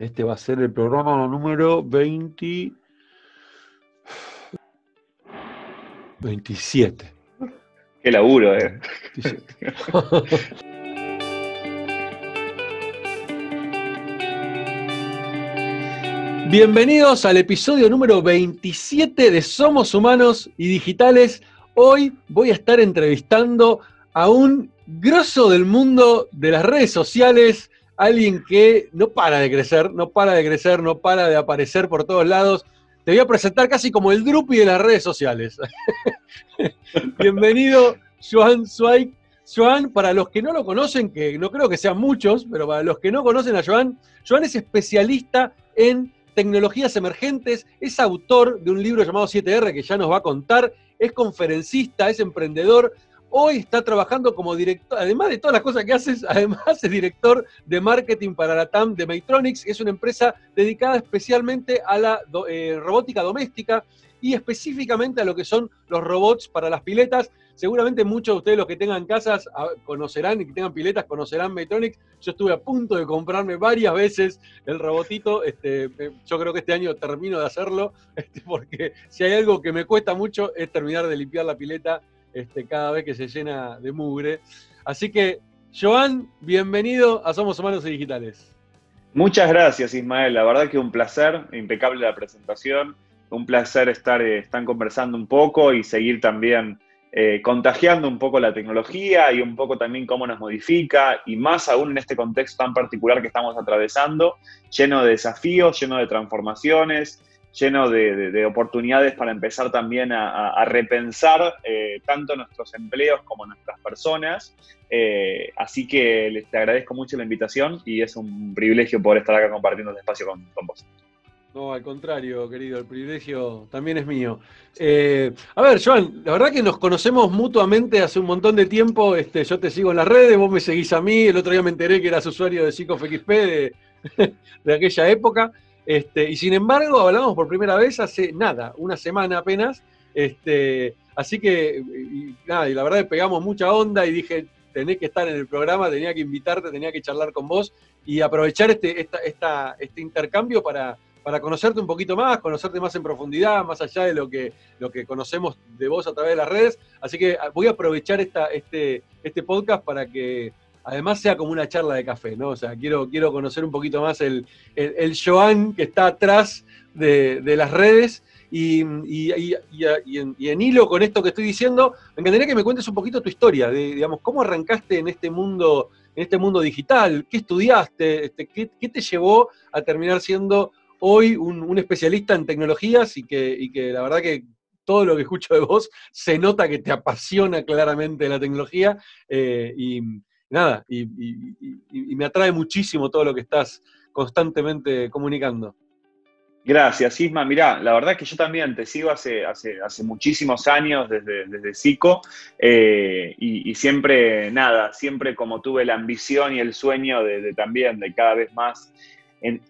Este va a ser el programa número 20... 27. Qué laburo, eh. 27. Bienvenidos al episodio número 27 de Somos Humanos y Digitales. Hoy voy a estar entrevistando a un grosso del mundo de las redes sociales, alguien que no para de crecer, no para de crecer, no para de aparecer por todos lados. Te voy a presentar casi como el drupi de las redes sociales. Bienvenido, Joan Zweig. Joan, para los que no lo conocen, que no creo que sean muchos, pero para los que no conocen a Joan, Joan es especialista en tecnologías emergentes, es autor de un libro llamado 7R que ya nos va a contar, es conferencista, es emprendedor, hoy está trabajando como director, además de todas las cosas que haces, además es director de marketing para la TAM de Maytronics, que es una empresa dedicada especialmente a la eh, robótica doméstica y específicamente a lo que son los robots para las piletas. Seguramente muchos de ustedes los que tengan casas ah, conocerán y que tengan piletas conocerán Maytronics. Yo estuve a punto de comprarme varias veces el robotito. Este, eh, yo creo que este año termino de hacerlo, este, porque si hay algo que me cuesta mucho es terminar de limpiar la pileta este, cada vez que se llena de mugre. Así que, Joan, bienvenido a Somos Humanos y Digitales. Muchas gracias, Ismael. La verdad que un placer, impecable la presentación. Un placer estar, eh, conversando un poco y seguir también eh, contagiando un poco la tecnología y un poco también cómo nos modifica, y más aún en este contexto tan particular que estamos atravesando, lleno de desafíos, lleno de transformaciones, lleno de, oportunidades para empezar también a, repensar eh, tanto nuestros empleos como nuestras personas. Eh, así que les agradezco mucho la invitación y es un privilegio poder estar acá compartiendo este espacio con, vos. No, al contrario, querido, el privilegio también es mío. Eh, a ver, Joan, la verdad que nos conocemos mutuamente hace un montón de tiempo. Este, yo te sigo en las redes, vos me seguís a mí. El otro día me enteré que eras usuario de PsicoFXP de, de aquella época. Este, y sin embargo, hablamos por primera vez hace nada, una semana apenas. Este, así que, nada, y la verdad pegamos mucha onda y dije, tenés que estar en el programa, tenía que invitarte, tenía que charlar con vos y aprovechar este, este intercambio para, para conocerte un poquito más, conocerte más en profundidad, más allá de lo que, lo que conocemos de vos a través de las redes. Así que voy a aprovechar esta, este, este podcast para que además sea como una charla de café, ¿no? O sea, quiero, quiero conocer un poquito más el, el, Joan que está atrás de, las redes. Y, en, hilo con esto que estoy diciendo, me encantaría que me cuentes un poquito tu historia, de, digamos, cómo arrancaste en este mundo, en este mundo digital, qué estudiaste, este, qué, te llevó a terminar siendo hoy un, especialista en tecnologías y que, que la verdad que todo lo que escucho de vos se nota que te apasiona claramente la tecnología eh, y, nada, y, me atrae muchísimo todo lo que estás constantemente comunicando. Gracias, Isma. Mirá, la verdad es que yo también te sigo hace, hace, hace muchísimos años desde, desde SICO eh, y, siempre, nada, siempre como tuve la ambición y el sueño de, también de cada vez más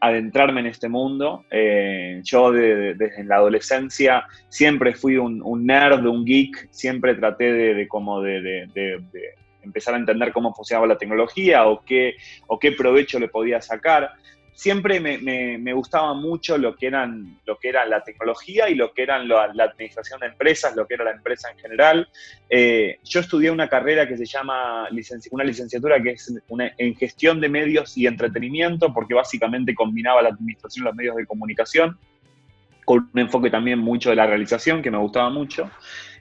adentrarme en este mundo. Eh, yo desde la adolescencia siempre fui un, nerd, un geek, siempre traté de, como de, empezar a entender cómo funcionaba la tecnología o qué, o qué provecho le podía sacar. Siempre me, gustaba mucho lo que, eran, lo que era la tecnología y lo que eran la, administración de empresas, lo que era la empresa en general. Eh, yo estudié una carrera que se llama una licenciatura que es en gestión de medios y entretenimiento, porque básicamente combinaba la administración y los medios de comunicación, con un enfoque también mucho de la realización, que me gustaba mucho.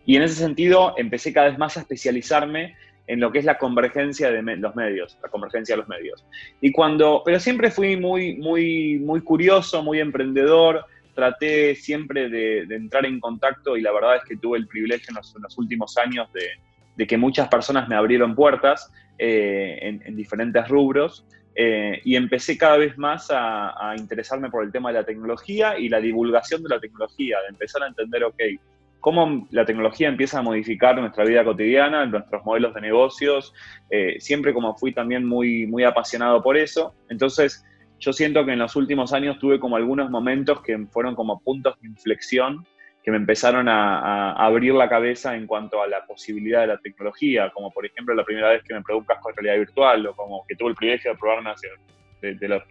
Y en ese sentido empecé cada vez más a especializarme en lo que es la convergencia de los medios, la convergencia de los medios. Y cuando, pero siempre fui muy, muy, muy curioso, muy emprendedor, traté siempre de, entrar en contacto y la verdad es que tuve el privilegio en los, últimos años de, que muchas personas me abrieron puertas eh, en, diferentes rubros. Eh, y empecé cada vez más a, a, interesarme por el tema de la tecnología y la divulgación de la tecnología, de empezar a entender, ok, cómo la tecnología empieza a modificar nuestra vida cotidiana, nuestros modelos de negocios, eh, siempre como fui también muy, muy apasionado por eso. Entonces, yo siento que en los últimos años tuve como algunos momentos que fueron como puntos de inflexión que me empezaron a, abrir la cabeza en cuanto a la posibilidad de la tecnología, como por ejemplo la primera vez que me probé un casco de realidad virtual o como que tuve el privilegio de probarme hace de, los,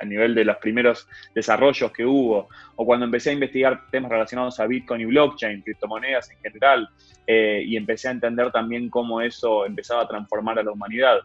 a nivel de los primeros desarrollos que hubo, o cuando empecé a investigar temas relacionados a Bitcoin y blockchain, criptomonedas en general, eh, y empecé a entender también cómo eso empezaba a transformar a la humanidad.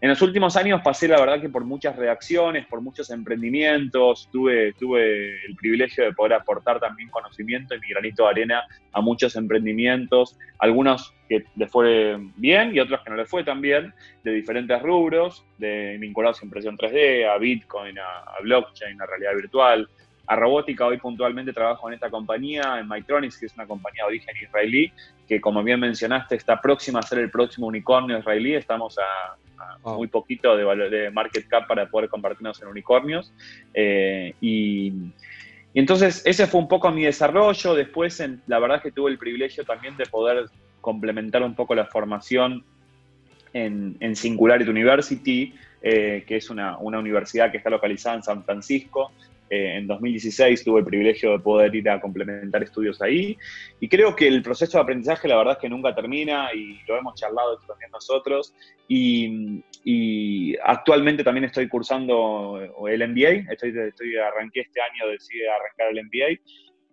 En los últimos años pasé, la verdad, que por muchas reacciones, por muchos emprendimientos, tuve, tuve el privilegio de poder aportar también conocimiento y mi granito de arena a muchos emprendimientos, algunos que les fue bien y otros que no les fue tan bien, de diferentes rubros, de vinculados a impresión 3D, a Bitcoin, a, blockchain, a realidad virtual, a robótica. Hoy puntualmente trabajo en esta compañía, en Mytronics, que es una compañía de origen israelí, que como bien mencionaste está próxima a ser el próximo unicornio israelí. Estamos a muy poquito de, valor, de market cap para poder convertirnos en unicornios. Eh, y, entonces ese fue un poco mi desarrollo. Después, en, la verdad es que tuve el privilegio también de poder complementar un poco la formación en, en Singularity University, eh, que es una, una, universidad que está localizada en San Francisco, eh, en 2016 tuve el privilegio de poder ir a complementar estudios ahí. Y creo que el proceso de aprendizaje la verdad es que nunca termina y lo hemos charlado también nosotros. Y, actualmente también estoy cursando el MBA, estoy, estoy arranqué este año, decidí arrancar el MBA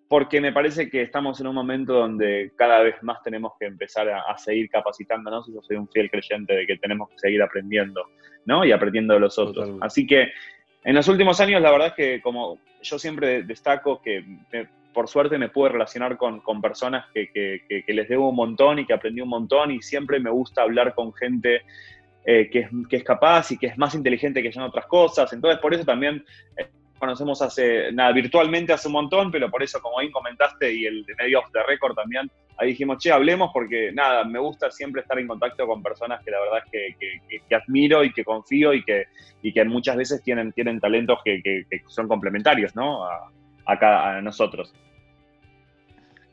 porque me parece que estamos en un momento donde cada vez más tenemos que empezar a, seguir capacitándonos. Y yo soy un fiel creyente de que tenemos que seguir aprendiendo, ¿no? Y aprendiendo de los otros. Así que en los últimos años, la verdad es que como yo siempre destaco que por suerte me pude relacionar con, personas que, les debo un montón y que aprendí un montón y siempre me gusta hablar con gente eh, que, es, capaz y que es más inteligente que yo en otras cosas. Entonces, por eso también eh, conocemos hace, nada, virtualmente hace un montón, pero por eso, como bien comentaste, y el de medio off the record también, ahí dijimos, che, hablemos porque, nada, me gusta siempre estar en contacto con personas que la verdad es que, admiro y que confío y que, y que muchas veces tienen, tienen talentos que, son complementarios, ¿no? A, a, a nosotros.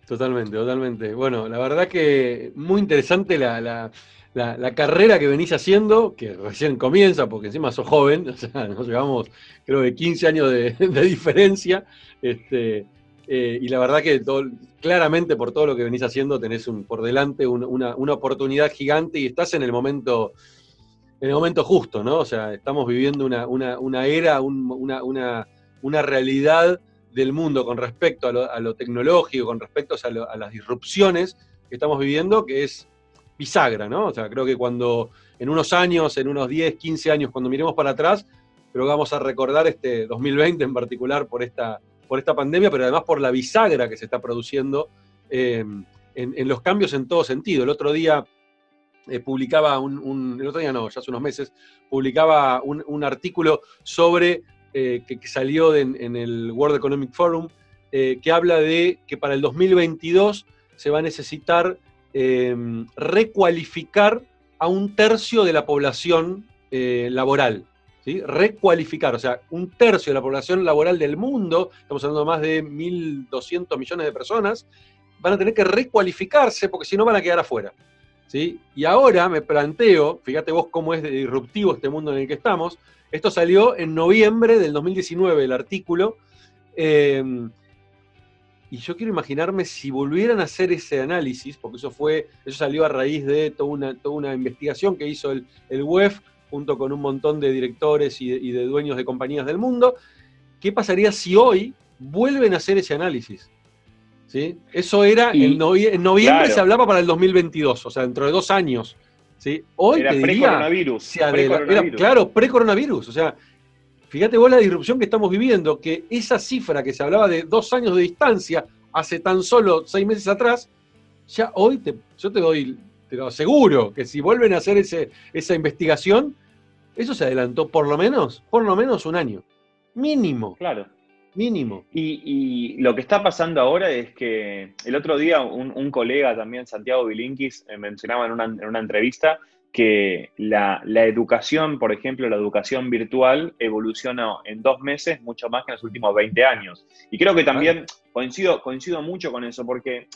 Totalmente, totalmente. Bueno, la verdad que muy interesante la la, carrera que venís haciendo, que recién comienza, porque encima sos joven, o sea, nos llevamos creo que 15 años de, diferencia, este, eh, y la verdad que claramente por todo lo que venís haciendo tenés un, por delante una, oportunidad gigante y estás en el momento en el momento justo, ¿no? O sea, estamos viviendo una, era, una, realidad del mundo con respecto a lo, tecnológico, con respecto a, a las disrupciones que estamos viviendo, que es bisagra, ¿no? O sea, creo que cuando en unos años, en unos 10, 15 años, cuando miremos para atrás, creo que vamos a recordar este 2020 en particular por esta, por esta pandemia, pero además por la bisagra que se está produciendo eh, en, los cambios en todo sentido. El otro día eh, publicaba un, el otro día no, ya hace unos meses, publicaba un, artículo sobre, eh, que, salió en el World Economic Forum, que habla de que para el 2022 se va a necesitar recualificar a un tercio de la población laboral. ¿Sí? Recualificar, o sea, un tercio de la población laboral del mundo, estamos hablando de más de 1.200 millones de personas, van a tener que recualificarse porque si no van a quedar afuera. ¿sí? Y ahora me planteo, fíjate vos cómo es disruptivo este mundo en el que estamos, esto salió en noviembre del 2019, el artículo, em, y yo quiero imaginarme si volvieran a hacer ese análisis, porque eso fue, eso salió a raíz de toda una, toda una investigación que hizo el, el WEF junto con un montón de directores y de, dueños de compañías del mundo. ¿Qué pasaría si hoy vuelven a hacer ese análisis? ¿Sí? Eso era, en, noviembre se hablaba para el 2022, o sea, dentro de dos años. ¿sí? Hoy era pre-coronavirus. claro, pre-coronavirus. O sea, Fíjate vos la disrupción que estamos viviendo, que esa cifra que se hablaba de dos años de distancia hace tan solo seis meses atrás, ya hoy te, yo te doy, te lo aseguro, que si vuelven a hacer ese, esa investigación, eso se adelantó por lo menos, por lo menos un año. Mínimo. Claro. Mínimo. Y, lo que está pasando ahora es que el otro día un, colega también, Santiago Bilinkis, eh, mencionaba en una, en una entrevista que la, educación, por ejemplo, la educación virtual evolucionó en dos meses mucho más que en los últimos 20 años. Y creo que también coincido, coincido mucho con eso, porque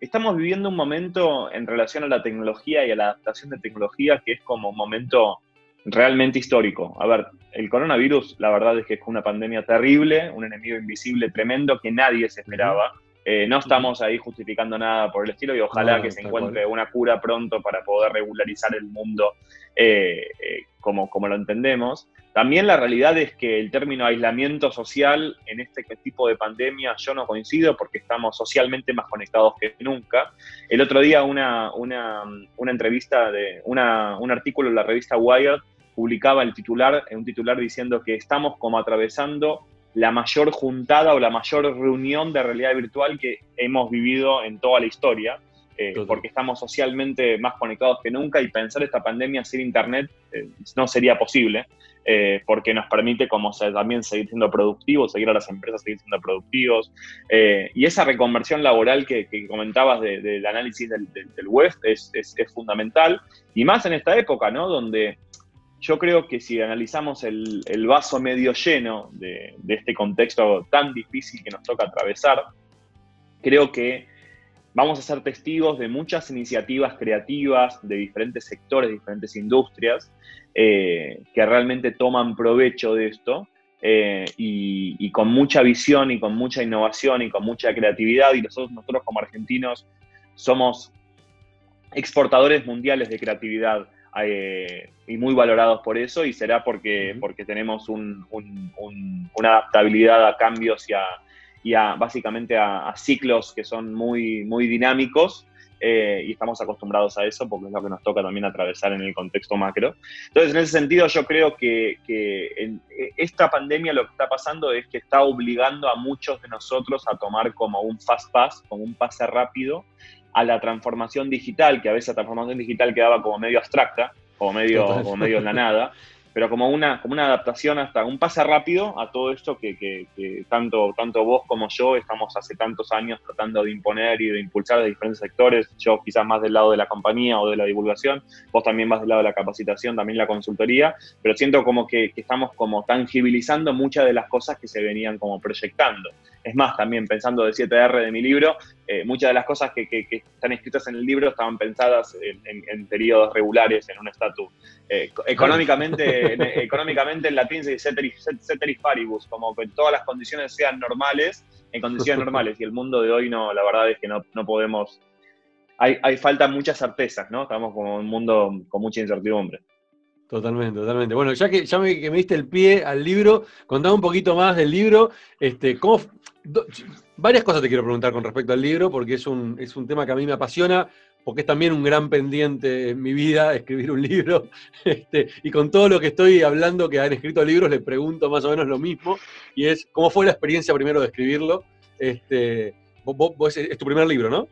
estamos viviendo un momento en relación a la tecnología y a la adaptación de tecnología que es como un momento realmente histórico. A ver, el coronavirus, la verdad es que es una pandemia terrible, un enemigo invisible tremendo que nadie se esperaba. Eh, no estamos ahí justificando nada por el estilo y ojalá que se encuentre una cura pronto para poder regularizar el mundo eh, eh, como, como lo entendemos. También la realidad es que el término aislamiento social en este tipo de pandemia yo no coincido porque estamos socialmente más conectados que nunca. El otro día una, una, una entrevista, de una, un artículo en la revista Wired publicaba el titular, un titular diciendo que estamos como atravesando la mayor juntada o la mayor reunión de realidad virtual que hemos vivido en toda la historia. Eh, porque estamos socialmente más conectados que nunca y pensar esta pandemia sin Internet eh, no sería posible, eh, porque nos permite como también seguir siendo productivos, seguir a las empresas, seguir siendo productivos. y esa reconversión laboral que, comentabas del análisis del, web es, es, fundamental, y más en esta época, ¿no? Donde yo creo que si analizamos el, el vaso medio lleno de, de este contexto tan difícil que nos toca atravesar, creo que vamos a ser testigos de muchas iniciativas creativas de diferentes sectores, diferentes industrias, eh, que realmente toman provecho de esto eh, y, con mucha visión y con mucha innovación y con mucha creatividad. Y nosotros, nosotros como argentinos somos exportadores mundiales de creatividad. Eh, y muy valorados por eso y será porque, porque tenemos una adaptabilidad a cambios y a, y básicamente a, ciclos que son muy, muy dinámicos eh, y estamos acostumbrados a eso porque es lo que nos toca también atravesar en el contexto macro. Entonces, en ese sentido, yo creo que, que esta pandemia lo que está pasando es que está obligando a muchos de nosotros a tomar como un fast pass, como un pase rápido a la transformación digital, que a veces la transformación digital quedaba como medio abstracta, como medio, como medio en la nada pero como una, como una adaptación hasta un pase rápido a todo esto que, que, tanto, tanto vos como yo estamos hace tantos años tratando de imponer y de impulsar de diferentes sectores, yo quizás más del lado de la compañía o de la divulgación, vos también más del lado de la capacitación, también la consultoría, pero siento como que, que estamos como tangibilizando muchas de las cosas que se venían como proyectando. Es más, también pensando de 7R de mi libro, eh, muchas de las cosas que, están escritas en el libro estaban pensadas en, periodos regulares, en un estatus. Eh, económicamente, en, económicamente en latín se dice ceteris, paribus, como que todas las condiciones sean normales, en condiciones normales, y el mundo de hoy no, la verdad es que no, podemos... Hay, hay falta muchas certezas, ¿no? Estamos como en un mundo con mucha incertidumbre. Totalmente, totalmente. Bueno, ya que ya me, que me diste el pie al libro, contame un poquito más del libro. Este, ¿cómo, varias cosas te quiero preguntar con respecto al libro, porque es un, es un tema que a mí me apasiona, porque es también un gran pendiente en mi vida escribir un libro. Este, y con todo lo que estoy hablando que han escrito libros, les pregunto más o menos lo mismo, y es, ¿cómo fue la experiencia primero de escribirlo? Este, es tu primer libro, ¿no?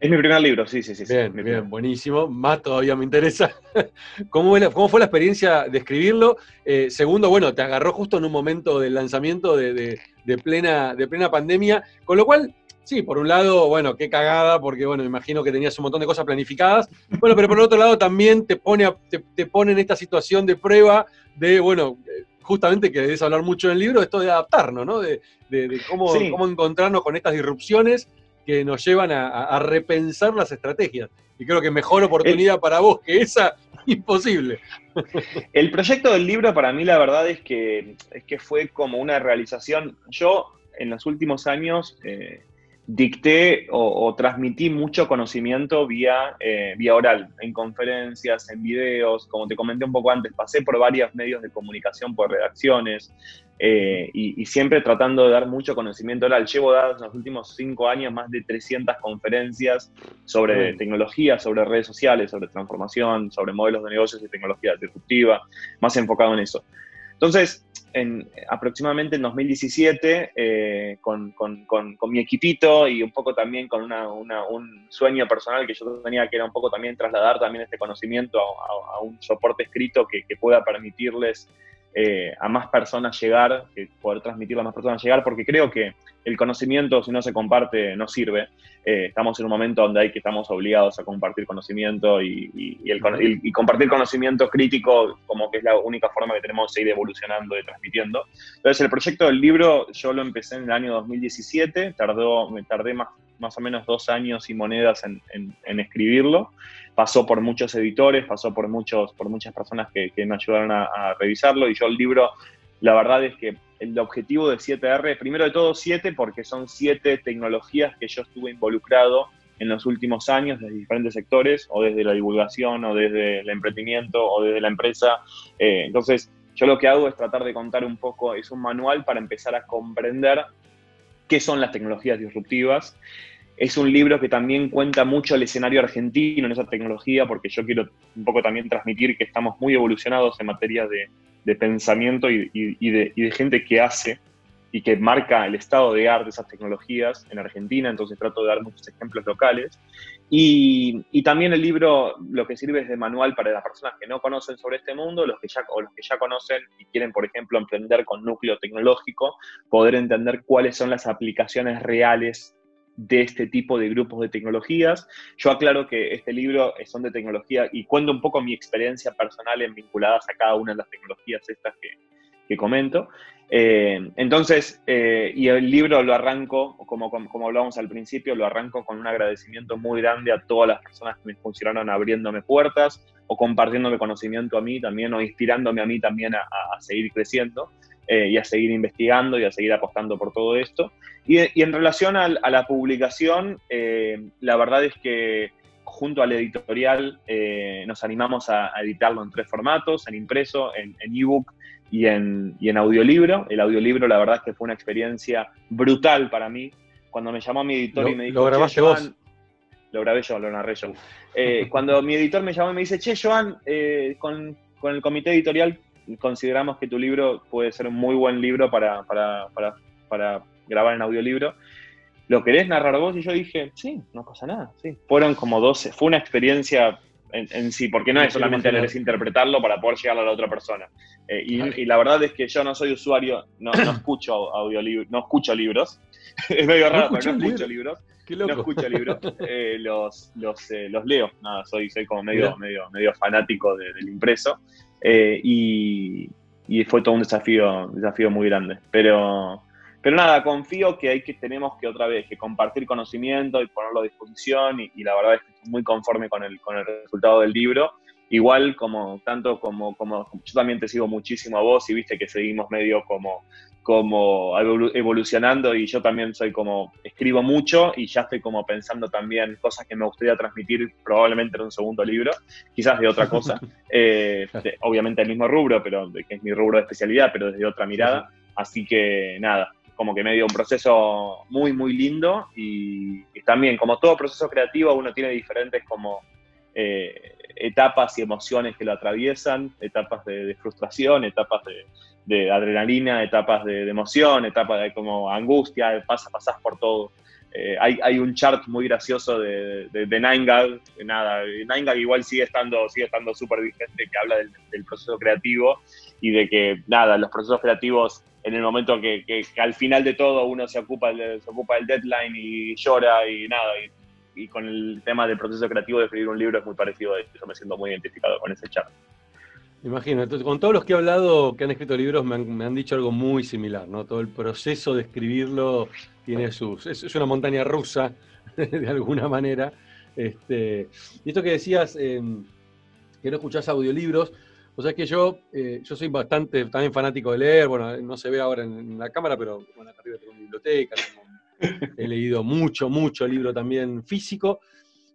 Es mi primer libro, sí, sí, sí. Bien, bien, buenísimo. Más todavía me interesa. ¿Cómo, fue la, experiencia de escribirlo? Eh, segundo, bueno, te agarró justo en un momento del lanzamiento de, plena, de plena pandemia, con lo cual, sí, por un lado, bueno, qué cagada, porque bueno, me imagino que tenías un montón de cosas planificadas. Bueno, pero por otro lado también te pone, te, pone en esta situación de prueba de, bueno, justamente que debes hablar mucho en el libro, esto de adaptarnos, ¿no? De, cómo, cómo encontrarnos con estas disrupciones que nos llevan a, repensar las estrategias. Y creo que mejor oportunidad para vos que esa, imposible. El proyecto del libro para mí la verdad es que, es que fue como una realización. Yo en los últimos años eh, dicté o, transmití mucho conocimiento vía, eh, vía oral, en conferencias, en videos, como te comenté un poco antes, pasé por varios medios de comunicación, por redacciones, eh, y, siempre tratando de dar mucho conocimiento oral. Llevo dados en los últimos cinco años más de 300 conferencias sobre tecnología, sobre redes sociales, sobre transformación, sobre modelos de negocios y tecnología disruptiva, más enfocado en eso. Entonces, en, aproximadamente en 2017, eh, con, con, con, mi equipito y un poco también con una, un sueño personal que yo tenía, que era un poco también trasladar también este conocimiento a, un soporte escrito que, que pueda permitirles eh, a más personas llegar, que poder transmitirlo a más personas llegar, porque creo que el conocimiento, si no se comparte, no sirve. Eh, estamos en un momento donde hay que estamos obligados a compartir conocimiento y, el, compartir conocimiento crítico como que es la única forma que tenemos de seguir evolucionando y transmitiendo. Entonces, el proyecto del libro yo lo empecé en el año 2017, tardó, me tardé más, más o menos dos años y monedas en, en escribirlo pasó por muchos editores, pasó por, muchos, por muchas personas que, me ayudaron a, revisarlo y yo el libro, la verdad es que el objetivo de 7R, primero de todo 7 porque son 7 tecnologías que yo estuve involucrado en los últimos años desde diferentes sectores, o desde la divulgación, o desde el emprendimiento, o desde la empresa. Eh, entonces, yo lo que hago es tratar de contar un poco, es un manual para empezar a comprender qué son las tecnologías disruptivas. Es un libro que también cuenta mucho el escenario argentino en esa tecnología, porque yo quiero un poco también transmitir que estamos muy evolucionados en materia de, pensamiento y, de, y, de, gente que hace y que marca el estado de arte de esas tecnologías en Argentina, entonces trato de dar muchos ejemplos locales. Y, y, también el libro lo que sirve es de manual para las personas que no conocen sobre este mundo, los que ya, o los que ya conocen y quieren, por ejemplo, emprender con núcleo tecnológico, poder entender cuáles son las aplicaciones reales de este tipo de grupos de tecnologías. Yo aclaro que este libro son de tecnología y cuento un poco mi experiencia personal en vinculadas a cada una de las tecnologías estas que, que comento. Eh, entonces, eh, y el libro lo arranco, como, como, hablábamos al principio, lo arranco con un agradecimiento muy grande a todas las personas que me funcionaron abriéndome puertas o compartiéndome conocimiento a mí también o inspirándome a mí también a, seguir creciendo eh, y a seguir investigando y a seguir apostando por todo esto. Y, en relación a, la publicación, la verdad es que junto al editorial nos animamos a, editarlo en tres formatos, en impreso, en ebook y en, y en audiolibro. El audiolibro, la verdad es que fue una experiencia brutal para mí. Cuando me llamó mi editor y me dijo. ¿Lo grabaste vos? Lo grabé yo, lo narré yo. Eh, cuando mi editor me llamó y me dice, che, Joan, eh, con, con, el comité editorial consideramos que tu libro puede ser un muy buen libro para, para, para, para grabar en audiolibro. ¿Lo querés narrar vos? Y yo dije, sí, no pasa nada. Sí. Fueron como 12. Fue una experiencia en, sí, porque no es solamente leer, es interpretarlo para poder llegar a la otra persona. Eh, y, la verdad es que yo no soy usuario, no, no escucho audiolibros, no escucho libros. es medio raro, pero no escucho libros. No escucho libros, eh, los, los, eh, los, leo. Nada, soy, soy como medio, medio, medio fanático del impreso. Y, y fue todo un desafío, desafío muy grande. Pero, pero nada, confío que hay que tenemos que otra vez que compartir conocimiento y ponerlo a disposición y, la verdad es que estoy muy conforme con el, con el resultado del libro. Igual como tanto como, como yo también te sigo muchísimo a vos y viste que seguimos medio como, como evolucionando y yo también soy como, escribo mucho y ya estoy como pensando también cosas que me gustaría transmitir probablemente en un segundo libro, quizás de otra cosa, eh, obviamente el mismo rubro, pero que es mi rubro de especialidad, pero desde otra mirada. Así que nada, como que me dio un proceso muy, muy lindo y, también, como todo proceso creativo, uno tiene diferentes como eh, etapas y emociones que lo atraviesan, etapas de, frustración, etapas de, adrenalina, etapas de, emoción, etapas de como angustia, pasas, pasas por todo. Eh, hay, hay, un chart muy gracioso de, de, de Nine nada, Nine igual sigue estando sigue estando súper vigente, que habla del, del, proceso creativo y de que, nada, los procesos creativos en el momento que, al final de todo uno se ocupa, se ocupa del deadline y llora y nada. Con el tema del proceso creativo de escribir un libro es muy parecido a eso. Me siento muy identificado con ese chat. Imagino, entonces con todos los que he hablado que han escrito libros me han, dicho algo muy similar, ¿no? Todo el proceso de escribirlo tiene sus. Es, una montaña rusa, de alguna manera. Este, y esto que decías, eh, que no escuchás audiolibros, o sea que yo, eh, yo soy bastante también fanático de leer, bueno, no se ve ahora en, la cámara, pero bueno, acá arriba tengo una biblioteca, he leído mucho, mucho libro también físico,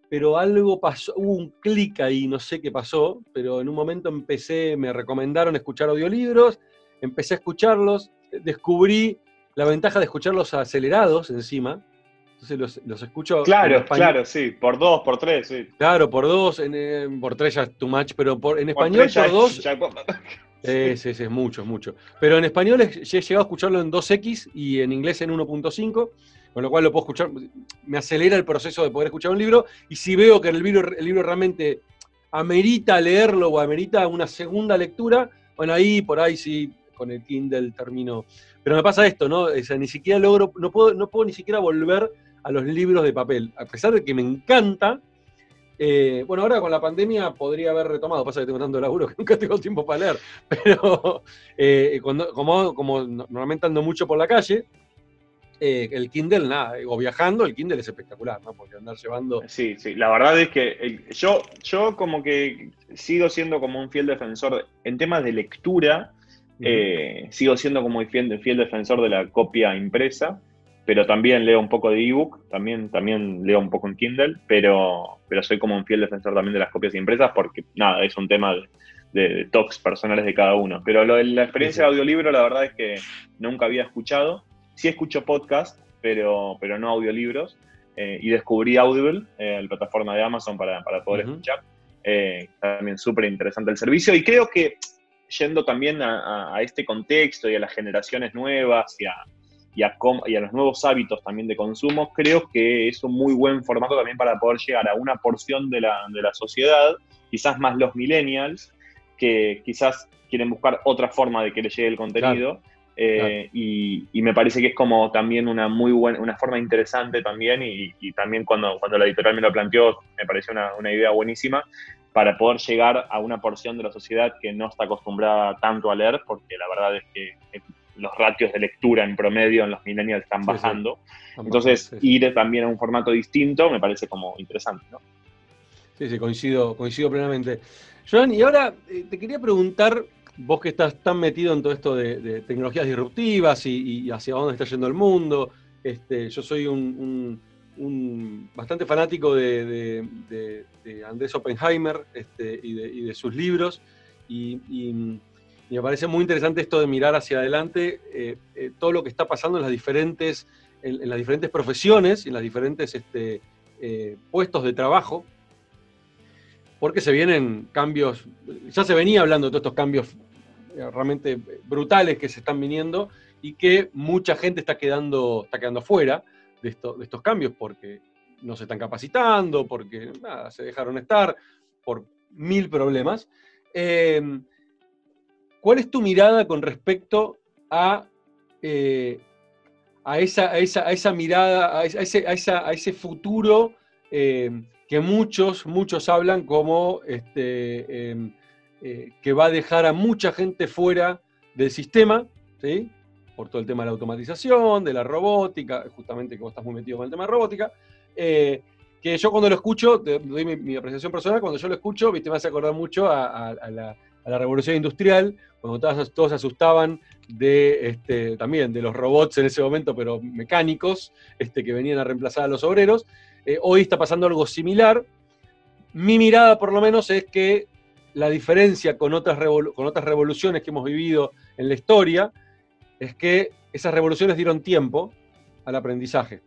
pero algo pasó, hubo un clic ahí, no sé qué pasó, pero en un momento empecé, me recomendaron escuchar audiolibros, empecé a escucharlos, descubrí la ventaja de escucharlos acelerados encima, entonces los, escucho. Claro, claro, sí, por dos, por tres, sí. Claro, por dos, en, por tres ya es too much, pero por, en español por, dos. Sí, sí, es mucho, mucho. Pero en español he, llegado a escucharlo en 2X y en inglés en 1.5, con lo cual lo puedo escuchar, me acelera el proceso de poder escuchar un libro, y si veo que el libro, el libro realmente amerita leerlo o amerita una segunda lectura, bueno, ahí por ahí sí, con el Kindle termino. Pero me pasa esto, ¿no? O sea, ni siquiera logro, no puedo, no puedo ni siquiera volver a los libros de papel. A pesar de que me encanta, eh, bueno, ahora con la pandemia podría haber retomado, pasa que tengo tanto laburo que nunca tengo tiempo para leer, pero eh, como, como normalmente ando mucho por la calle, eh, el Kindle, nada, o viajando, el Kindle es espectacular, ¿no? Porque andar llevando... Sí, sí, la verdad es que yo, yo como que sigo siendo como un fiel defensor en temas de lectura, sigo siendo como fiel, fiel defensor de la copia impresa, pero también leo un poco de ebook, también, también leo un poco en Kindle, pero, pero soy como un fiel defensor también de las copias impresas porque, nada, es un tema de, talks personales de cada uno. Pero lo de la experiencia de audiolibro, la verdad es que nunca había escuchado. Sí escucho podcast, pero, pero no audiolibros. Eh, y descubrí Audible, eh, la plataforma de Amazon para, para poder escuchar. Eh, también súper interesante el servicio. Y creo que yendo también a, a, este contexto y a las generaciones nuevas y a, y a, y a, los nuevos hábitos también de consumo, creo que es un muy buen formato también para poder llegar a una porción de la, de la sociedad, quizás más los millennials, que quizás quieren buscar otra forma de que les llegue el contenido. Eh, y, y, me parece que es como también una muy buena, una forma interesante también, y, y también cuando, cuando la editorial me lo planteó, me pareció una, una, idea buenísima para poder llegar a una porción de la sociedad que no está acostumbrada tanto a leer, porque la verdad es que los ratios de lectura en promedio en los millennials están bajando. Entonces, ir también a un formato distinto me parece como interesante, ¿no? Sí, sí, coincido, coincido plenamente. Joan, y ahora eh, te quería preguntar, vos que estás tan metido en todo esto de, tecnologías disruptivas y, hacia dónde está yendo el mundo, este, yo soy un, bastante fanático de, Andrés Oppenheimer este, y, de, sus libros, y y me parece muy interesante esto de mirar hacia adelante eh, eh, todo lo que está pasando en las diferentes, en, las diferentes profesiones, en los diferentes este, eh, puestos de trabajo, porque se vienen cambios, ya se venía hablando de todos estos cambios realmente brutales que se están viniendo y que mucha gente está quedando, está quedando fuera de, de estos cambios porque no se están capacitando, porque nada, se dejaron estar, por mil problemas. ¿Cuál es tu mirada con respecto a, eh, a, esa, esa, mirada, a ese, a ese futuro eh, que muchos, muchos hablan como este, em, eh, que va a dejar a mucha gente fuera del sistema, ¿sí? por todo el tema de la automatización, de la robótica, justamente que vos estás muy metido con el tema de robótica, que yo cuando lo escucho, te doy mi, apreciación personal, cuando yo lo escucho, viste, me hace acordar mucho a la a la revolución industrial, cuando todos, se asustaban de, este, también de los robots en ese momento, pero mecánicos, este, que venían a reemplazar a los obreros. Eh, hoy está pasando algo similar. Mi mirada, por lo menos, es que la diferencia con otras revoluciones que hemos vivido en la historia es que esas revoluciones dieron tiempo al aprendizaje.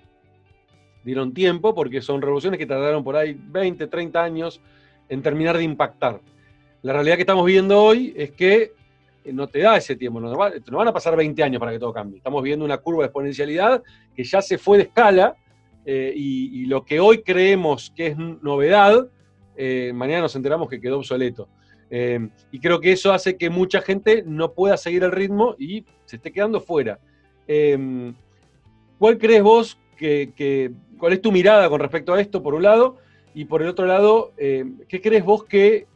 Dieron tiempo porque son revoluciones que tardaron por ahí 20, 30 años en terminar de impactar. La realidad que estamos viendo hoy es que eh, no te da ese tiempo, no, van a pasar 20 años para que todo cambie. Estamos viendo una curva de exponencialidad que ya se fue de escala eh, y, lo que hoy creemos que es novedad, eh, mañana nos enteramos que quedó obsoleto. y creo que eso hace que mucha gente no pueda seguir el ritmo y se esté quedando fuera. ¿Cuál crees vos que, cuál es tu mirada con respecto a esto, por un lado? Y por el otro lado, ¿qué crees vos que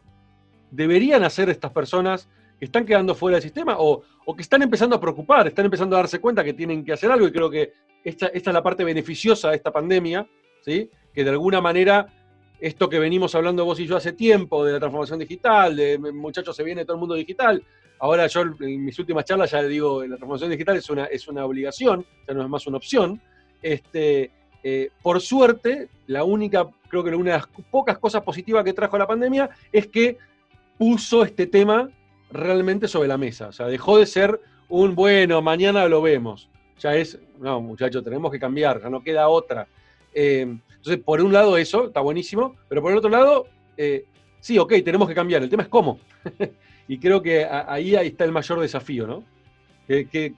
deberían hacer estas personas que están quedando fuera del sistema o, que están empezando a preocupar, están empezando a darse cuenta que tienen que hacer algo y creo que esta, es la parte beneficiosa de esta pandemia, ¿sí? que de alguna manera esto que venimos hablando vos y yo hace tiempo, de la transformación digital, de muchachos se viene todo el mundo digital, ahora yo en mis últimas charlas ya digo, la transformación digital es una, es una obligación, ya no es más una opción. Este, eh, por suerte, la única, creo que una de las pocas cosas positivas que trajo la pandemia es que puso este tema realmente sobre la mesa. O sea, dejó de ser un bueno, mañana lo vemos. Ya es, no, muchachos, tenemos que cambiar, ya no queda otra. Eh, entonces, por un lado eso, está buenísimo, pero por el otro lado, eh, sí, ok, tenemos que cambiar, el tema es cómo. y creo que ahí, ahí está el mayor desafío, ¿no?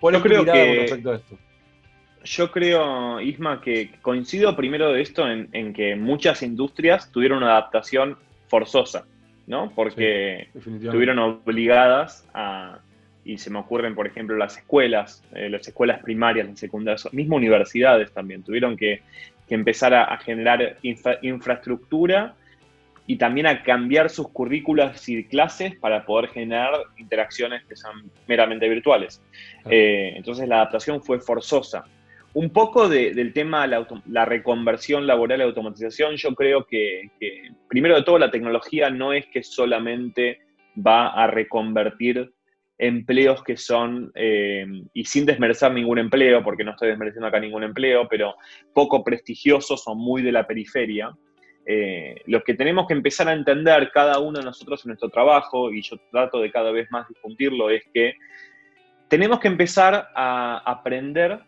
cuál es tu mirada con respecto a esto? Yo creo, Isma, que coincido primero de esto en, en que muchas industrias tuvieron una adaptación forzosa. ¿No? Porque estuvieron obligadas a, y se me ocurren, por ejemplo, las escuelas, eh, las escuelas primarias, las secundarias, mismo universidades también, tuvieron que, empezar a, generar infraestructura y también a cambiar sus currículas y clases para poder generar interacciones que son meramente virtuales. Eh, entonces la adaptación fue forzosa. Un poco del tema la, la reconversión laboral y automatización, yo creo que, primero de todo la tecnología no es que solamente va a reconvertir empleos que son, eh, y sin desmerecer ningún empleo, porque no estoy desmereciendo acá ningún empleo, pero poco prestigiosos o muy de la periferia. Eh, lo que tenemos que empezar a entender cada uno de nosotros en nuestro trabajo, y yo trato de cada vez más difundirlo, es que tenemos que empezar a aprender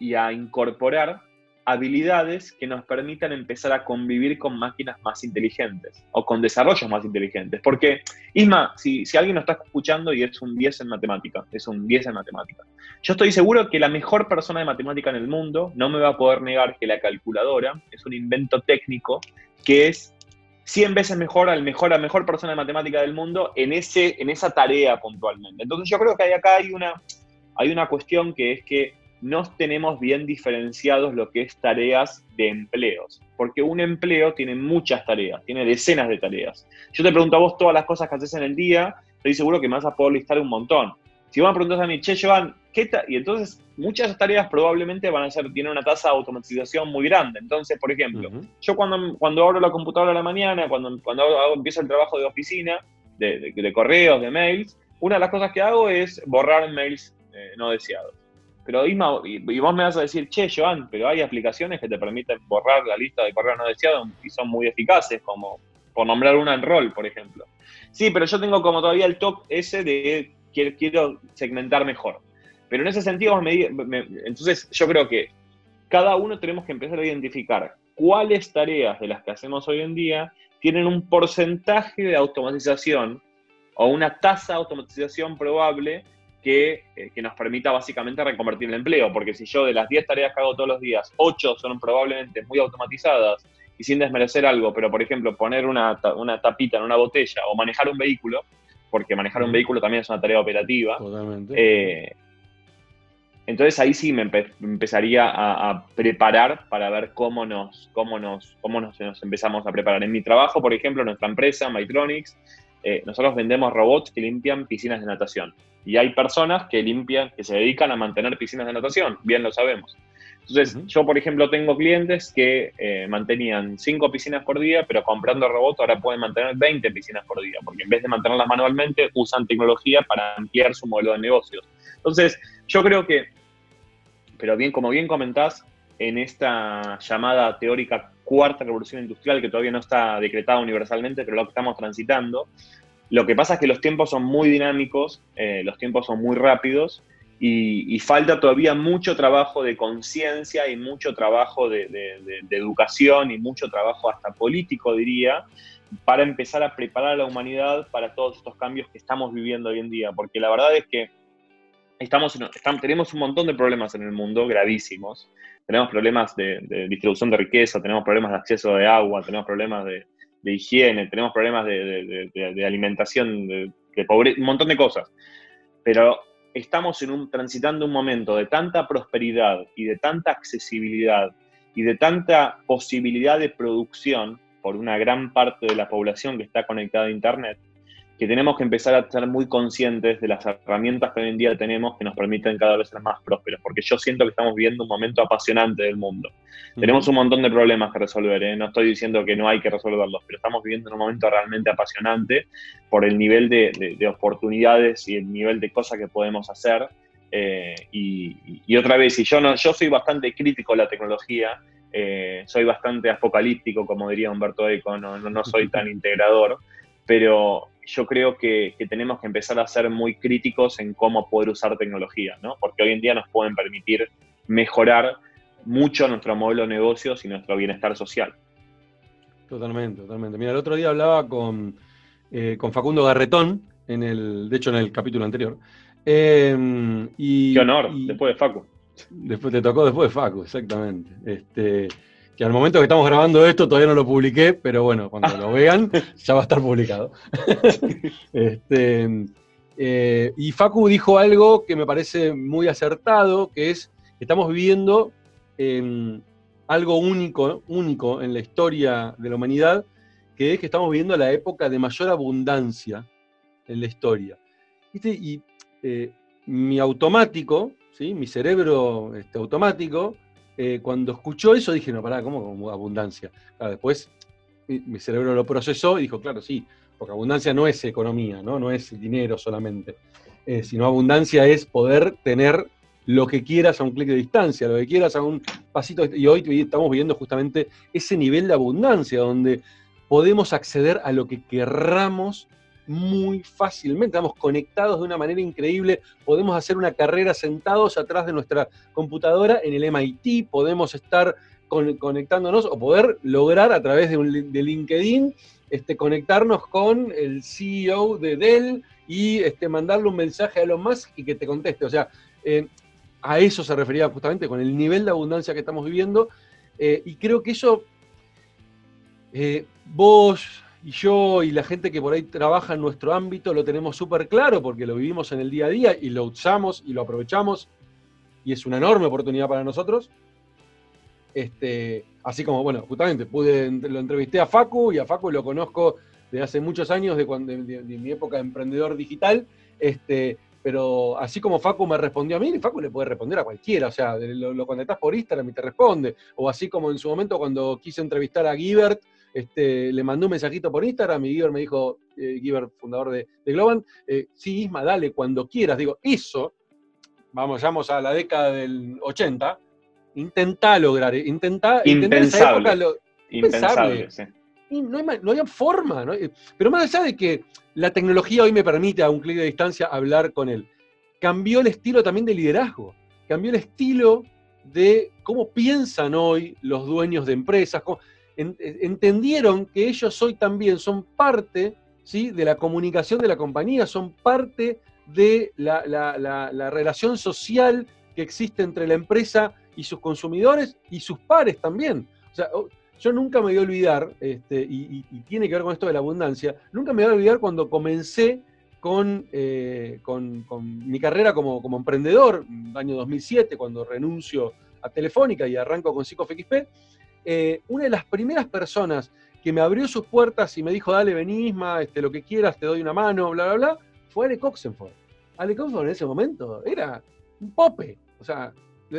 y a incorporar habilidades que nos permitan empezar a convivir con máquinas más inteligentes o con desarrollos más inteligentes. Porque, Isma, si, si alguien nos está escuchando y es un 10 en matemática, es un 10 en matemática, yo estoy seguro que la mejor persona de matemática en el mundo no me va a poder negar que la calculadora es un invento técnico que es 100 veces mejor al mejor, a mejor persona de matemática del mundo en, ese, en esa tarea puntualmente. Entonces yo creo que acá hay una, hay una cuestión que es que no tenemos bien diferenciados lo que es tareas de empleos, porque un empleo tiene muchas tareas, tiene decenas de tareas. Yo te pregunto a vos todas las cosas que haces en el día, estoy seguro que me vas a poder listar un montón. Si vos me preguntas a mí, che, Joan, ¿qué y entonces muchas tareas probablemente van a ser, tienen una tasa de automatización muy grande. Entonces, por ejemplo, yo cuando, cuando abro la computadora a la mañana, cuando, cuando hago, empiezo el trabajo de oficina, de, correos, de mails, una de las cosas que hago es borrar mails eh, no deseados. Pero y, vos me vas a decir, che, Joan, pero hay aplicaciones que te permiten borrar la lista de correos no deseados y son muy eficaces, como por nombrar una en rol, por ejemplo. Sí, pero yo tengo como todavía el top ese de quiero, quiero segmentar mejor. Pero en ese sentido, entonces yo creo que cada uno tenemos que empezar a identificar cuáles tareas de las que hacemos hoy en día tienen un porcentaje de automatización o una tasa de automatización probable eh, que, nos permita básicamente reconvertir el empleo, porque si yo de las 10 tareas que hago todos los días, 8 son probablemente muy automatizadas y sin desmerecer algo, pero por ejemplo poner una, una tapita en una botella o manejar un vehículo, porque manejar un vehículo también es una tarea operativa. Eh, entonces ahí sí me empezaría a, preparar para ver cómo nos, cómo nos, cómo nos, empezamos a preparar. En mi trabajo, por ejemplo, nuestra empresa, Mytronics, eh, nosotros vendemos robots que limpian piscinas de natación. Y hay personas que limpian, que se dedican a mantener piscinas de natación, bien lo sabemos. Entonces, yo, por ejemplo, tengo clientes que eh, mantenían 5 piscinas por día, pero comprando robots ahora pueden mantener 20 piscinas por día, porque en vez de mantenerlas manualmente, usan tecnología para ampliar su modelo de negocios. Entonces, yo creo que, pero bien, como bien comentás, en esta llamada teórica cuarta revolución industrial, que todavía no está decretada universalmente, pero lo que estamos transitando, lo que pasa es que los tiempos son muy dinámicos, eh, los tiempos son muy rápidos y, falta todavía mucho trabajo de conciencia y mucho trabajo de, educación y mucho trabajo hasta político, diría, para empezar a preparar a la humanidad para todos estos cambios que estamos viviendo hoy en día. Porque la verdad es que estamos, tenemos un montón de problemas en el mundo gravísimos. Tenemos problemas de distribución de riqueza, tenemos problemas de acceso de agua, tenemos problemas de, de higiene, tenemos problemas de, alimentación, de, pobreza, un montón de cosas. Pero estamos en un, transitando un momento de tanta prosperidad y de tanta accesibilidad y de tanta posibilidad de producción por una gran parte de la población que está conectada a Internet, que tenemos que empezar a ser muy conscientes de las herramientas que hoy en día tenemos que nos permiten cada vez ser más prósperos, porque yo siento que estamos viviendo un momento apasionante del mundo. Tenemos un montón de problemas que resolver, ¿eh? no estoy diciendo que no hay que resolverlos, pero estamos viviendo un momento realmente apasionante por el nivel de, oportunidades y el nivel de cosas que podemos hacer. Eh, y, otra vez, y yo, no, yo soy bastante crítico de la tecnología, eh, soy bastante apocalíptico, como diría Humberto Eco, no, no soy tan integrador, pero yo creo que, tenemos que empezar a ser muy críticos en cómo poder usar tecnología, ¿no? Porque hoy en día nos pueden permitir mejorar mucho nuestro modelo de negocios y nuestro bienestar social. Totalmente, totalmente. Mira, el otro día hablaba con, eh, con Facundo Garretón, en el, de hecho en el capítulo anterior. Y, Qué honor, después de Facu. Después te tocó después de Facu, exactamente. Este, que al momento que estamos grabando esto todavía no lo publiqué, pero bueno, cuando lo vean ya va a estar publicado. Este, eh, y Facu dijo algo que me parece muy acertado, que es que estamos viviendo em, algo único, único en la historia de la humanidad, que es que estamos viviendo la época de mayor abundancia en la historia. Y eh, mi automático, ¿sí? mi cerebro este, automático, eh, cuando escuchó eso dije, no, pará, ¿cómo abundancia? después mi, cerebro lo procesó y dijo, claro, sí, porque abundancia no es economía, no, no es dinero solamente. eh, sino abundancia es poder tener lo que quieras a un clic de distancia, lo que quieras a un pasito. Y hoy estamos viviendo justamente ese nivel de abundancia, donde podemos acceder a lo que querramos muy fácilmente. Estamos conectados de una manera increíble. Podemos hacer una carrera sentados atrás de nuestra computadora en el MIT. Podemos estar conectándonos o poder lograr a través de, LinkedIn este, conectarnos con el CEO de Dell y este, mandarle un mensaje a Elon Musk y que te conteste. O sea, eh, a eso se refería justamente con el nivel de abundancia que estamos viviendo. Eh, y creo que eso, eh, vos y yo y la gente que por ahí trabaja en nuestro ámbito lo tenemos súper claro porque lo vivimos en el día a día y lo usamos y lo aprovechamos y es una enorme oportunidad para nosotros. Este, así como, bueno, justamente pude, lo entrevisté a Facu y a Facu lo conozco de hace muchos años, de, cuando, de, mi época de emprendedor digital. Este, pero así como Facu me respondió a mí, Facu le puede responder a cualquiera, o sea, lo, lo por Instagram y te responde, o así como en su momento cuando quise entrevistar a Givert, este, le mandó un mensajito por Instagram y Givert me dijo, eh, fundador de, Globan, eh, sí, Isma, dale, cuando quieras. Digo, eso, vamos, vamos a la década del 80, intentá lograr, intentá, impensable, lo, impensable, no, hay, no, forma, eh, pero más allá de que la tecnología hoy me permite a un clic de distancia hablar con él, cambió el estilo también de liderazgo, cambió el estilo de cómo piensan hoy los dueños de empresas, entendieron que ellos hoy también son parte ¿sí? de la comunicación de la compañía, son parte de la, la relación social que existe entre la empresa y sus consumidores y sus pares también. O sea, yo nunca me voy a olvidar, este, y, tiene que ver con esto de la abundancia, nunca me voy a olvidar cuando comencé con, eh, con, mi carrera como, como, emprendedor, año 2007, cuando renuncio a Telefónica y arranco con PsicoFXP, eh, una de las primeras personas que me abrió sus puertas y me dijo, dale, venisma, este, lo que quieras, te doy una mano, bla, bla, bla, fue Ale Coxenford. Ale Coxenford en ese momento era un pope, o sea,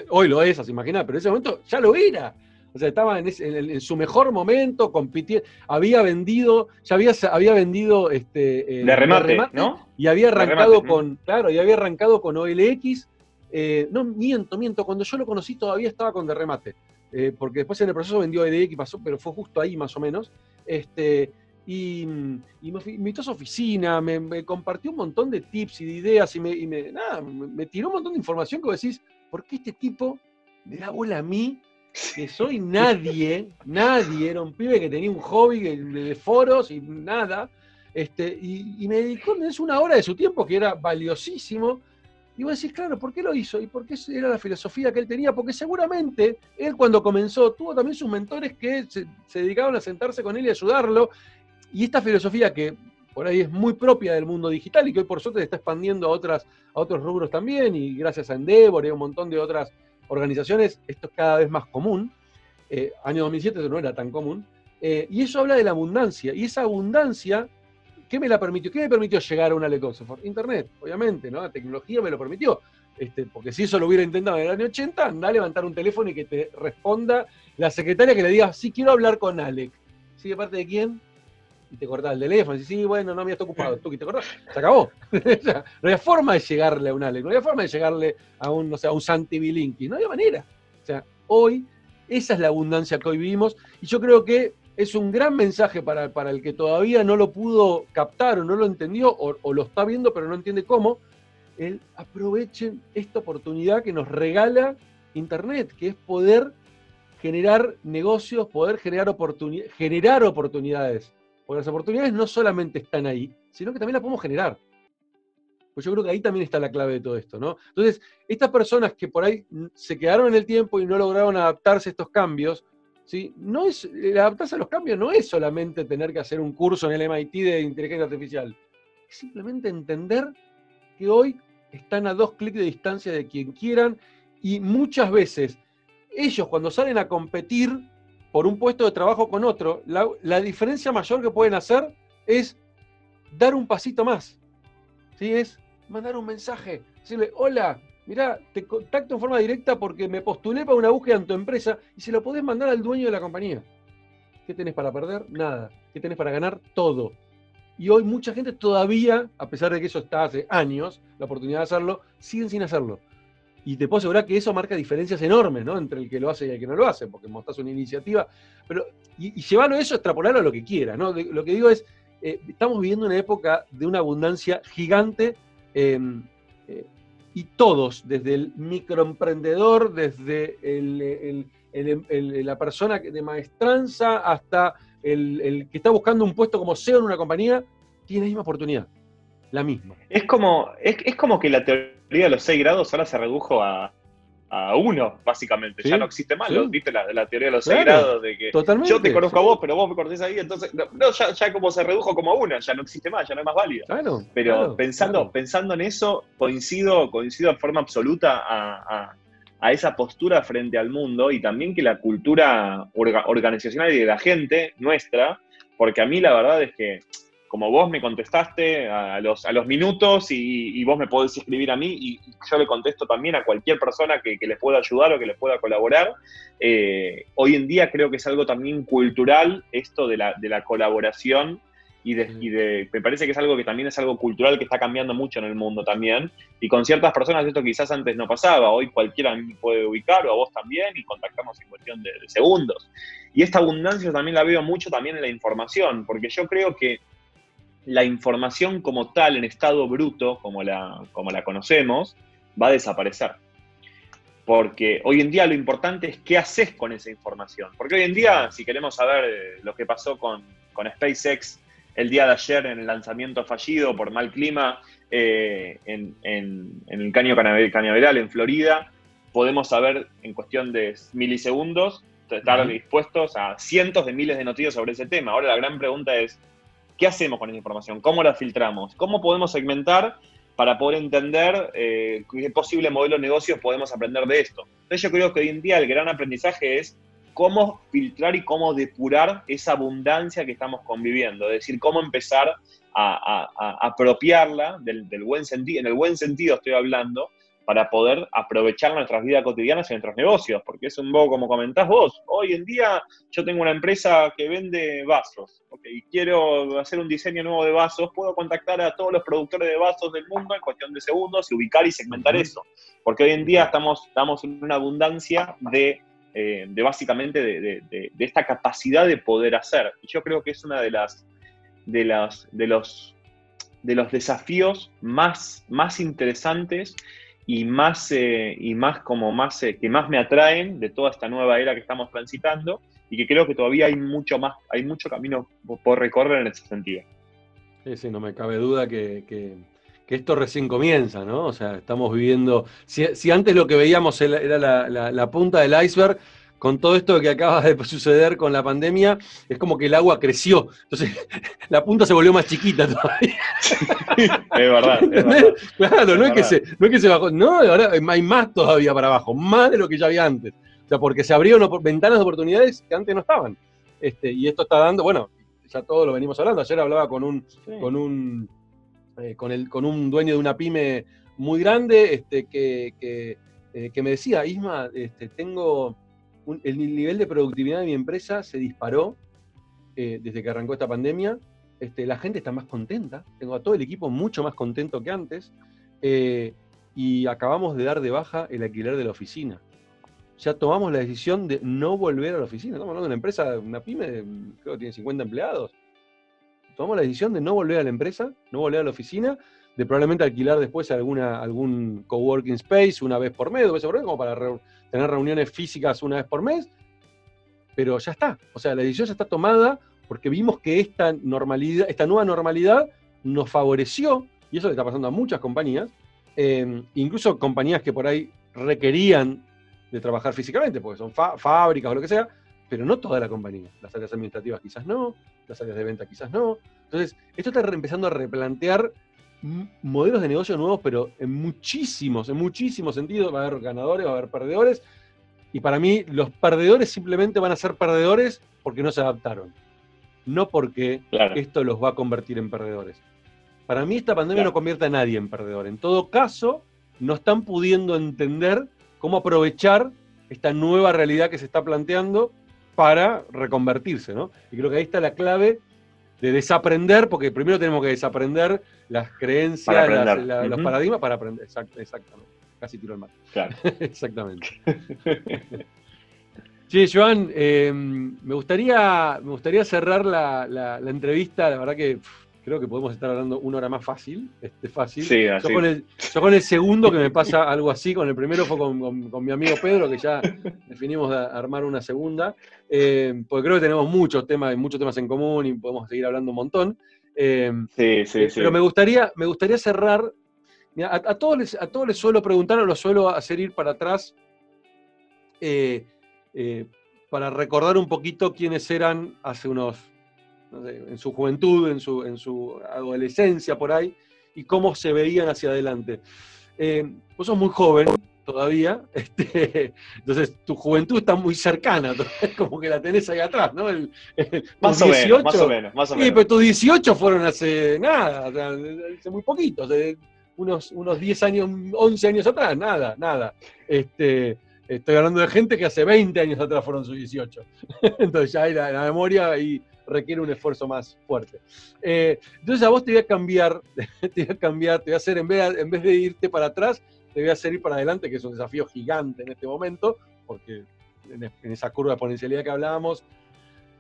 hoy lo es, se imagina, pero en ese momento ya lo era. O sea, estaba en, su mejor momento, compitiendo, había vendido, ya había, había vendido este, eh, de, remate, ¿no? Y había arrancado con, claro, y había arrancado con OLX. Eh, no, miento, miento, cuando yo lo conocí todavía estaba con de remate, eh, porque después en el proceso vendió OLX, pasó, pero fue justo ahí más o menos. Este, y, me, invitó a su oficina, me, compartió un montón de tips y de ideas y, me, me, tiró un montón de información que vos decís, ¿por qué este tipo me da bola a mí que soy nadie, nadie, era un pibe que tenía un hobby de, foros y nada, este, y, me dedicó es una hora de su tiempo que era valiosísimo. Y vos decís, claro, ¿por qué lo hizo? ¿Y por qué era la filosofía que él tenía? Porque seguramente él cuando comenzó tuvo también sus mentores que se, dedicaban a sentarse con él y ayudarlo. Y esta filosofía que por ahí es muy propia del mundo digital y que hoy por suerte se está expandiendo a, otras, a otros rubros también, y gracias a Endeavor y a un montón de otras organizaciones esto es cada vez más común. Eh, año 2007 eso no era tan común. Eh, y eso habla de la abundancia. Y esa abundancia, ¿qué me la permitió? ¿Qué me permitió llegar a una Lecoxofor? Internet, obviamente, ¿no? La tecnología me lo permitió. Este, porque si eso lo hubiera intentado en el año 80, anda a levantar un teléfono y que te responda la secretaria que le diga, sí, quiero hablar con Alec. ¿Sí, de parte de quién? y te cortás el teléfono, y sí, bueno, no, me está ocupado, tú que te cortás, se acabó. no había forma de llegarle a un Alex, no había forma de llegarle a un, no sé, a un Santi Bilinki, no había manera. O sea, hoy, esa es la abundancia que hoy vivimos, y yo creo que es un gran mensaje para, el que todavía no lo pudo captar o no lo entendió, o, lo está viendo pero no entiende cómo, el aprovechen esta oportunidad que nos regala Internet, que es poder generar negocios, poder generar, generar oportunidades porque las oportunidades no solamente están ahí, sino que también las podemos generar. Pues yo creo que ahí también está la clave de todo esto, ¿no? Entonces, estas personas que por ahí se quedaron en el tiempo y no lograron adaptarse a estos cambios, ¿sí? No es, adaptarse a los cambios no es solamente tener que hacer un curso en el MIT de inteligencia artificial, es simplemente entender que hoy están a dos clics de distancia de quien quieran y muchas veces ellos cuando salen a competir por un puesto de trabajo con otro, la, diferencia mayor que pueden hacer es dar un pasito más. ¿Sí? Es mandar un mensaje, decirle, hola, mira, te contacto en forma directa porque me postulé para una búsqueda en tu empresa y se lo podés mandar al dueño de la compañía. ¿Qué tenés para perder? Nada. ¿Qué tenés para ganar? Todo. Y hoy mucha gente todavía, a pesar de que eso está hace años, la oportunidad de hacerlo, siguen sin hacerlo. Y te puedo asegurar que eso marca diferencias enormes, ¿no? Entre el que lo hace y el que no lo hace, porque mostrás una iniciativa. Pero, y, y llevarlo eso, extrapolarlo a lo que quiera, ¿no? lo que digo es, eh, estamos viviendo una época de una abundancia gigante em, eh, y todos, desde el microemprendedor, desde la persona de maestranza hasta el, que está buscando un puesto como CEO en una compañía, tiene la misma oportunidad. La misma. Es como, es como que la teoría de los seis grados ahora se redujo a, a uno, básicamente. Ya no existe más, ¿viste? La, la, teoría de los seis grados, de que yo te conozco a vos, pero vos me conocés ahí, entonces, no, ya, como se redujo como a una, ya no existe más, ya no es más válida. pero pensando, pensando en eso, coincido, coincido en forma absoluta a, esa postura frente al mundo y también que la cultura organizacional y de la gente nuestra, porque a mí la verdad es que como vos me contestaste a los, a los minutos y, vos me podés escribir a mí y yo le contesto también a cualquier persona que, les pueda ayudar o que les pueda colaborar. Eh, hoy en día creo que es algo también cultural esto de la, de la colaboración y de, me parece que es algo que también es algo cultural que está cambiando mucho en el mundo también. Y con ciertas personas esto quizás antes no pasaba. Hoy cualquiera me puede ubicar o a vos también y contactamos en cuestión de, de segundos. Y esta abundancia también la veo mucho también en la información, porque yo creo que la información como tal en estado bruto, como la, como la conocemos, va a desaparecer. Porque hoy en día lo importante es qué haces con esa información. Porque hoy en día, si queremos saber eh, lo que pasó con, SpaceX el día de ayer en el lanzamiento fallido por mal clima eh, en, el caño cañaveral en Florida, podemos saber en cuestión de milisegundos, estar dispuestos a cientos de miles de noticias sobre ese tema. Ahora la gran pregunta es, ¿Qué hacemos con esa información? ¿Cómo la filtramos? ¿Cómo podemos segmentar para poder entender eh, qué posible modelo de negocios podemos aprender de esto? Entonces yo creo que hoy en día el gran aprendizaje es cómo filtrar y cómo depurar esa abundancia que estamos conviviendo, es decir, cómo empezar a, apropiarla del, buen sentido, en el buen sentido estoy hablando, para poder aprovechar nuestras vidas cotidianas y nuestros negocios, porque es un poco como comentás vos, hoy en día yo tengo una empresa que vende vasos, y quiero hacer un diseño nuevo de vasos, puedo contactar a todos los productores de vasos del mundo en cuestión de segundos y ubicar y segmentar eso, porque hoy en día estamos, estamos en una abundancia de, eh, de básicamente de, de, esta capacidad de poder hacer, y yo creo que es una de las, de las, de los de los desafíos más, más interesantes y más, eh, y más como más, eh, que más me atraen de toda esta nueva era que estamos transitando y que creo que todavía hay mucho más, hay mucho camino por recorrer en ese sentido. Sí, sí, no me cabe duda que, que, esto recién comienza, ¿no? O sea, estamos viviendo, si, si antes lo que veíamos era la, la, la punta del iceberg, con todo esto que acaba de suceder con la pandemia, es como que el agua creció. Entonces, la punta se volvió más chiquita todavía. Es verdad. Claro, no, es que se, no es que se bajó. No, ahora hay más todavía para abajo, más de lo que ya había antes. O sea, porque se abrieron ventanas de oportunidades que antes no estaban. Este, y esto está dando, bueno, ya todo lo venimos hablando. Ayer hablaba con un, con un, eh, con, el, con un dueño de una pyme muy grande, este, que, que, eh, que me decía, Isma, este, tengo el nivel de productividad de mi empresa se disparó eh, desde que arrancó esta pandemia. Este, la gente está más contenta, tengo a todo el equipo mucho más contento que antes, eh, y acabamos de dar de baja el alquiler de la oficina. Ya tomamos la decisión de no volver a la oficina. Estamos hablando de una empresa, una pyme, creo que tiene 50 empleados. Tomamos la decisión de no volver a la empresa, no volver a la oficina, de probablemente alquilar después alguna, algún coworking space una vez por mes, dos veces por mes, como para tener reuniones físicas una vez por mes, pero ya está. O sea, la decisión ya está tomada porque vimos que esta normalidad, esta nueva normalidad nos favoreció, y eso le está pasando a muchas compañías, eh, incluso compañías que por ahí requerían de trabajar físicamente, porque son fábricas o lo que sea, pero no toda la compañía. Las áreas administrativas quizás no, las áreas de venta quizás no. Entonces, esto está empezando a replantear modelos de negocio nuevos, pero en muchísimos, en muchísimos sentidos. Va a haber ganadores, va a haber perdedores. Y para mí, los perdedores simplemente van a ser perdedores porque no se adaptaron. No porque esto los va a convertir en perdedores. Para mí, esta pandemia no convierte a nadie en perdedor. En todo caso, no están pudiendo entender cómo aprovechar esta nueva realidad que se está planteando para reconvertirse, ¿no? Y creo que ahí está la clave desaprender, porque primero tenemos que desaprender las creencias, los paradigmas para aprender. exactamente. Casi tiro el mar. Claro. exactamente. Sí, Joan, em, me, gustaría, me gustaría cerrar la, entrevista. La verdad que creo que podemos estar hablando una hora más fácil. Este, fácil. Sí, así. Yo, con el, con el segundo que me pasa algo así, con el primero fue con, mi amigo Pedro, que ya definimos armar una segunda, em, porque creo que tenemos muchos temas, muchos temas en común y podemos seguir hablando un montón. Em, sí, sí, sí. Pero me gustaría, me gustaría cerrar. a, todos les, a todos les suelo preguntar o los suelo hacer ir para atrás. Eh, eh, para recordar un poquito quiénes eran hace unos, en su juventud, en su, en su adolescencia por ahí, y cómo se veían hacia adelante. Eh, vos sos muy joven todavía, este, entonces tu juventud está muy cercana, como que la tenés ahí atrás, ¿no? más, o menos, más o menos, más o menos. Sí, pero tus 18 fueron hace nada, hace muy poquito, unos, unos 10 años, 11 años atrás, nada, nada. Este, Estoy hablando de gente que hace 20 años atrás fueron sus 18. Entonces ya la, la memoria y requiere un esfuerzo más fuerte. Eh, entonces a vos te voy a cambiar, te voy a cambiar, te voy a hacer, en vez, de, en irte para atrás, te voy a hacer ir para adelante, que es un desafío gigante en este momento, porque en, esa curva de exponencialidad que hablábamos,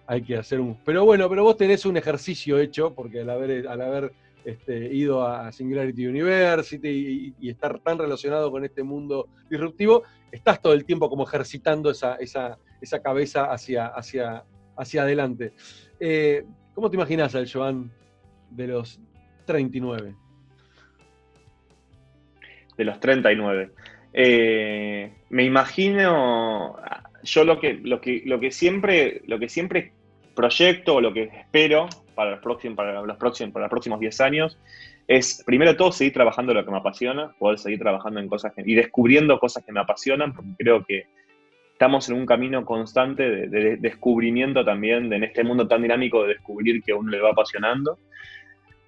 hay que hacer un... Pero bueno, pero vos tenés un ejercicio hecho, porque al haber, este, ido a Singularity University y, estar tan relacionado con este mundo disruptivo, estás todo el tiempo como ejercitando esa, cabeza hacia, hacia adelante. Eh, ¿Cómo te imaginas al Joan de los 39? De los 39. Eh, me imagino, yo lo que, lo que, lo que siempre, lo que siempre proyecto, lo que espero para los próximos, para los próximos, para los próximos 10 años, es primero todo seguir trabajando lo que me apasiona, poder seguir trabajando en cosas y descubriendo cosas que me apasionan, porque creo que estamos en un camino constante de, descubrimiento también, de, en este mundo tan dinámico, de descubrir que a uno le va apasionando.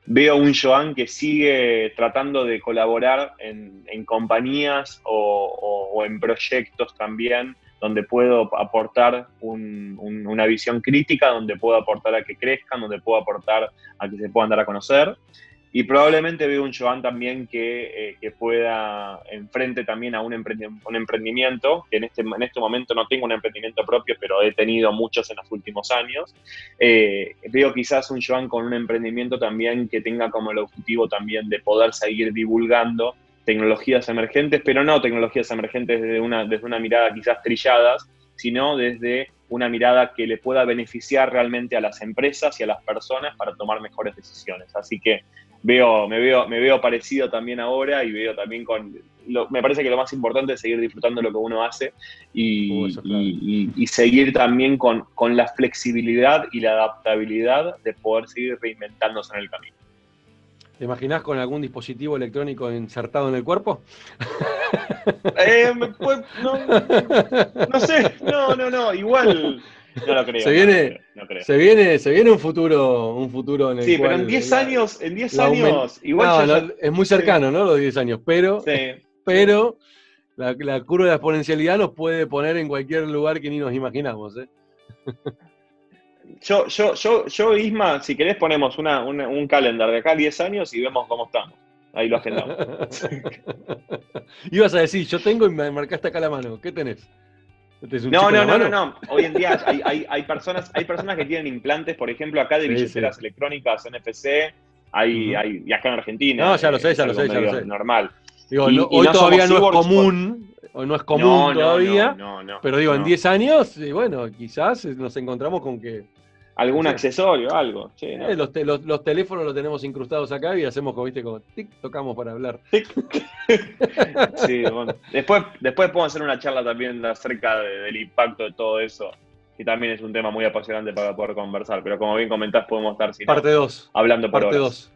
Veo un Joan que sigue tratando de colaborar en, compañías o, en proyectos también donde puedo aportar una visión crítica, donde puedo aportar a que crezcan, donde puedo aportar a que se puedan dar a conocer. Y probablemente veo un Joan también que, eh, que pueda enfrente también a un, emprendimiento, que en este, en este momento no tengo un emprendimiento propio, pero he tenido muchos en los últimos años. Eh, veo quizás un Joan con un emprendimiento también que tenga como el objetivo también de poder seguir divulgando tecnologías emergentes, pero no tecnologías emergentes desde una, desde una mirada quizás trilladas, sino desde una mirada que le pueda beneficiar realmente a las empresas y a las personas para tomar mejores decisiones. Así que veo, me, veo, me veo parecido también ahora y veo también con... me parece que lo más importante es seguir disfrutando lo que uno hace y, uh, seguir también con, con la flexibilidad y la adaptabilidad de poder seguir reinventándose en el camino. ¿Te imaginas con algún dispositivo electrónico insertado en el cuerpo? Eh, pues, no, sé, no, no, no, igual no lo creo. Se viene, Se viene, se viene un futuro, un futuro en el Sí, pero en 10 años, en 10 años, igual es muy cercano, ¿no? Los 10 años, pero, pero la, la, curva de la exponencialidad nos puede poner en cualquier lugar que ni nos imaginamos, ¿eh? Yo, yo, yo, yo, Isma, si querés ponemos un calendar de acá a 10 años y vemos cómo estamos. Ahí lo agendamos. Ibas a decir, yo tengo y me marcaste acá la mano. ¿Qué tenés? No, no, no, no, no. Hoy en día hay, personas, hay personas que tienen implantes, por ejemplo, acá de billeteras electrónicas, NFC, hay, hay, y acá en Argentina. No, ya lo sé, ya lo sé, ya lo sé. Normal. Digo, hoy todavía no es común, hoy no es común todavía, pero digo, en 10 años, bueno, quizás nos encontramos con que Algún accesorio, algo. Eh, los, los, teléfonos los tenemos incrustados acá y hacemos como, viste, como tic, tocamos para hablar. sí, bueno. Después, después podemos hacer una charla también acerca del impacto de todo eso, que también es un tema muy apasionante para poder conversar. Pero como bien comentás, podemos estar sin parte 2. hablando por Parte 2.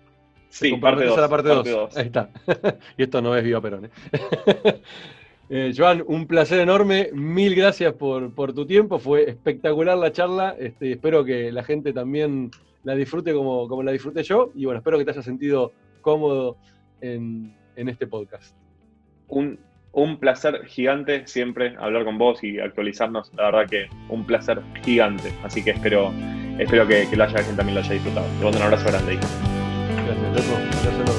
Sí, parte 2. Parte 2. Ahí está. y esto no es Viva Perón. ¿eh? Eh, Joan, un placer enorme. Mil gracias por, tu tiempo. Fue espectacular la charla. Este, espero que la gente también la disfrute como, como la disfruté yo. Y bueno, espero que te hayas sentido cómodo en, este podcast. Un, un, placer gigante siempre hablar con vos y actualizarnos. La verdad que un placer gigante. Así que espero espero que, que la gente también lo haya disfrutado. Te mando un abrazo grande. Gracias, loco. Gracias.